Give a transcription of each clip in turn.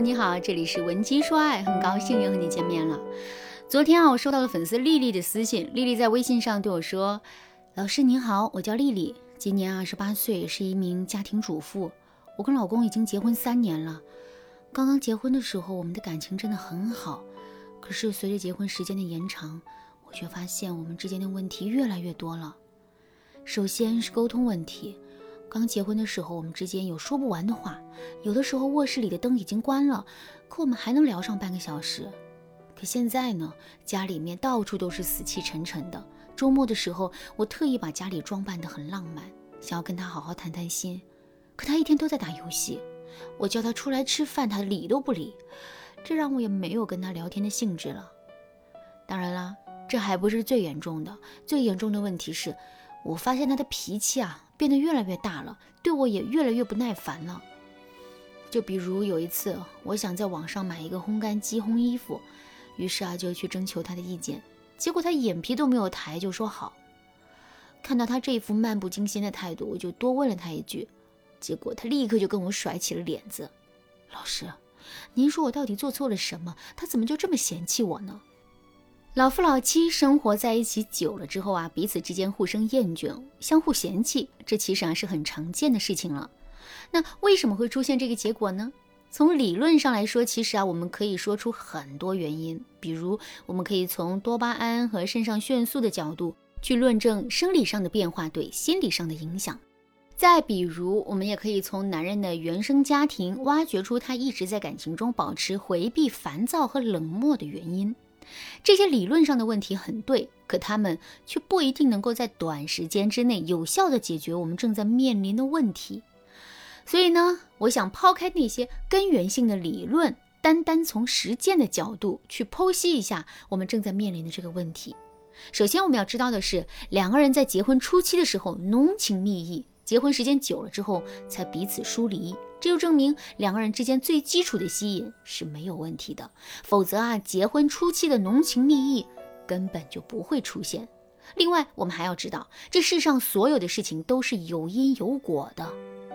你好，这里是文姬说爱，很高兴又和你见面了。昨天啊，我收到了粉丝丽丽的私信，丽丽在微信上对我说：“老师您好，我叫丽丽，今年二十八岁，是一名家庭主妇。我跟老公已经结婚三年了。刚刚结婚的时候，我们的感情真的很好。可是随着结婚时间的延长，我却发现我们之间的问题越来越多了。首先是沟通问题。”刚结婚的时候，我们之间有说不完的话，有的时候卧室里的灯已经关了，可我们还能聊上半个小时。可现在呢，家里面到处都是死气沉沉的。周末的时候，我特意把家里装扮得很浪漫，想要跟他好好谈谈心，可他一天都在打游戏。我叫他出来吃饭，他理都不理，这让我也没有跟他聊天的兴致了。当然啦，这还不是最严重的，最严重的问题是，我发现他的脾气啊。变得越来越大了，对我也越来越不耐烦了。就比如有一次，我想在网上买一个烘干机烘衣服，于是啊就去征求他的意见，结果他眼皮都没有抬就说好。看到他这一副漫不经心的态度，我就多问了他一句，结果他立刻就跟我甩起了脸子。老师，您说我到底做错了什么？他怎么就这么嫌弃我呢？老夫老妻生活在一起久了之后啊，彼此之间互生厌倦，相互嫌弃，这其实啊是很常见的事情了。那为什么会出现这个结果呢？从理论上来说，其实啊我们可以说出很多原因，比如我们可以从多巴胺和肾上腺素的角度去论证生理上的变化对心理上的影响。再比如，我们也可以从男人的原生家庭挖掘出他一直在感情中保持回避、烦躁和冷漠的原因。这些理论上的问题很对，可他们却不一定能够在短时间之内有效地解决我们正在面临的问题。所以呢，我想抛开那些根源性的理论，单单从实践的角度去剖析一下我们正在面临的这个问题。首先，我们要知道的是，两个人在结婚初期的时候浓情蜜意，结婚时间久了之后才彼此疏离。这就证明两个人之间最基础的吸引是没有问题的，否则啊，结婚初期的浓情蜜意根本就不会出现。另外，我们还要知道，这世上所有的事情都是有因有果的。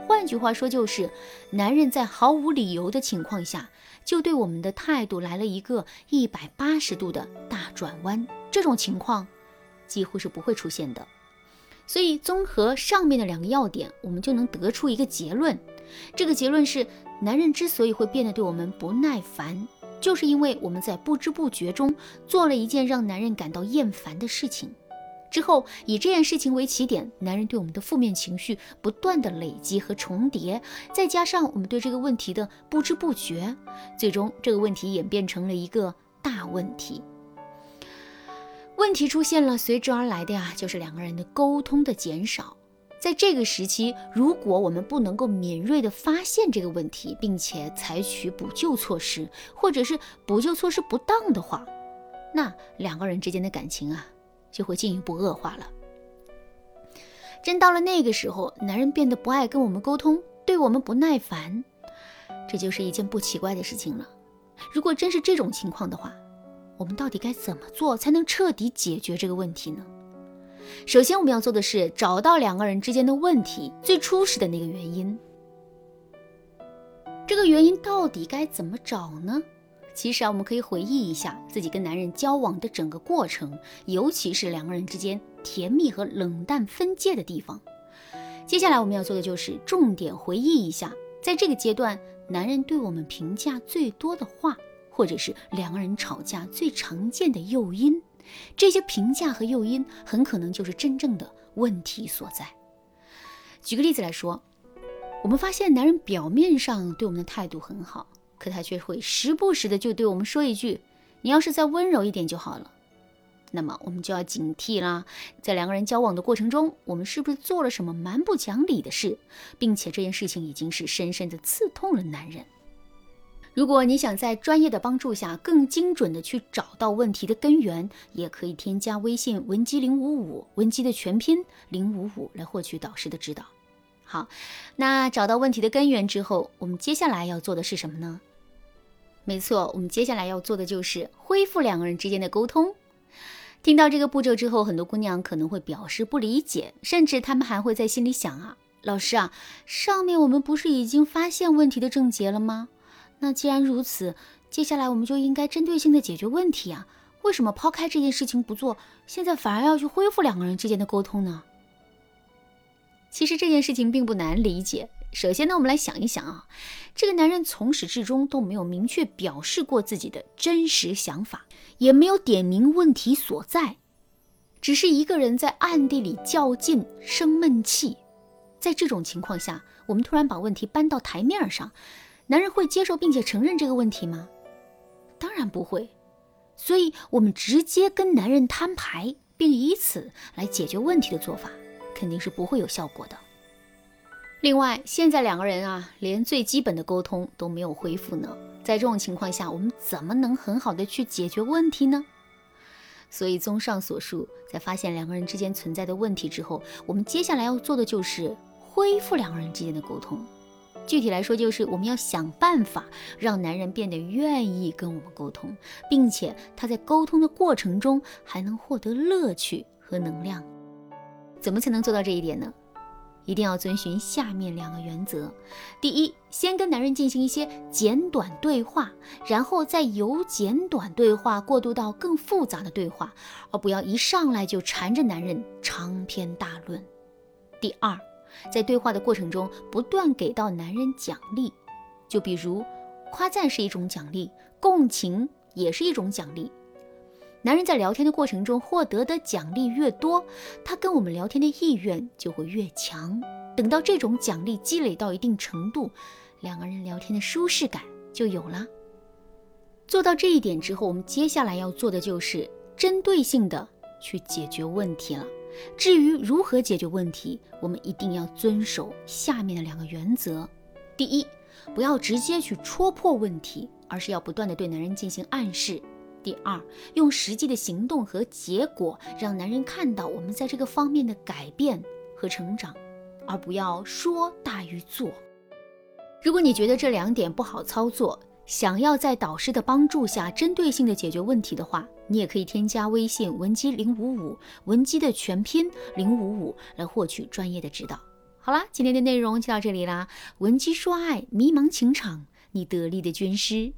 换句话说，就是男人在毫无理由的情况下，就对我们的态度来了一个一百八十度的大转弯，这种情况几乎是不会出现的。所以，综合上面的两个要点，我们就能得出一个结论。这个结论是：男人之所以会变得对我们不耐烦，就是因为我们在不知不觉中做了一件让男人感到厌烦的事情。之后以这件事情为起点，男人对我们的负面情绪不断的累积和重叠，再加上我们对这个问题的不知不觉，最终这个问题演变成了一个大问题。问题出现了，随之而来的呀，就是两个人的沟通的减少。在这个时期，如果我们不能够敏锐地发现这个问题，并且采取补救措施，或者是补救措施不当的话，那两个人之间的感情啊，就会进一步恶化了。真到了那个时候，男人变得不爱跟我们沟通，对我们不耐烦，这就是一件不奇怪的事情了。如果真是这种情况的话，我们到底该怎么做才能彻底解决这个问题呢？首先，我们要做的是找到两个人之间的问题最初始的那个原因。这个原因到底该怎么找呢？其实啊，我们可以回忆一下自己跟男人交往的整个过程，尤其是两个人之间甜蜜和冷淡分界的地方。接下来我们要做的就是重点回忆一下，在这个阶段，男人对我们评价最多的话，或者是两个人吵架最常见的诱因。这些评价和诱因很可能就是真正的问题所在。举个例子来说，我们发现男人表面上对我们的态度很好，可他却会时不时的就对我们说一句：“你要是再温柔一点就好了。”那么我们就要警惕啦，在两个人交往的过程中，我们是不是做了什么蛮不讲理的事，并且这件事情已经是深深的刺痛了男人。如果你想在专业的帮助下更精准的去找到问题的根源，也可以添加微信文姬零五五，文姬的全拼零五五来获取导师的指导。好，那找到问题的根源之后，我们接下来要做的是什么呢？没错，我们接下来要做的就是恢复两个人之间的沟通。听到这个步骤之后，很多姑娘可能会表示不理解，甚至她们还会在心里想啊，老师啊，上面我们不是已经发现问题的症结了吗？那既然如此，接下来我们就应该针对性的解决问题啊！为什么抛开这件事情不做，现在反而要去恢复两个人之间的沟通呢？其实这件事情并不难理解。首先呢，我们来想一想啊，这个男人从始至终都没有明确表示过自己的真实想法，也没有点明问题所在，只是一个人在暗地里较劲生闷气。在这种情况下，我们突然把问题搬到台面上，男人会接受并且承认这个问题吗？当然不会。所以，我们直接跟男人摊牌，并以此来解决问题的做法，肯定是不会有效果的。另外，现在两个人啊，连最基本的沟通都没有恢复呢。在这种情况下，我们怎么能很好的去解决问题呢？所以，综上所述，在发现两个人之间存在的问题之后，我们接下来要做的就是恢复两个人之间的沟通。具体来说，就是我们要想办法让男人变得愿意跟我们沟通，并且他在沟通的过程中还能获得乐趣和能量。怎么才能做到这一点呢？一定要遵循下面两个原则：第一，先跟男人进行一些简短对话，然后再由简短对话过渡到更复杂的对话，而不要一上来就缠着男人长篇大论。第二，在对话的过程中不断给到男人奖励，就比如夸赞是一种奖励，共情也是一种奖励。男人在聊天的过程中获得的奖励越多，他跟我们聊天的意愿就会越强。等到这种奖励积累到一定程度，两个人聊天的舒适感就有了。做到这一点之后，我们接下来要做的就是针对性的去解决问题了。至于如何解决问题，我们一定要遵守下面的两个原则：第一，不要直接去戳破问题，而是要不断的对男人进行暗示。第二，用实际的行动和结果让男人看到我们在这个方面的改变和成长，而不要说大于做。如果你觉得这两点不好操作，想要在导师的帮助下针对性的解决问题的话，你也可以添加微信文姬零五五，文姬的全拼零五五来获取专业的指导。好啦，今天的内容就到这里啦，文姬说爱，迷茫情场，你得力的军师。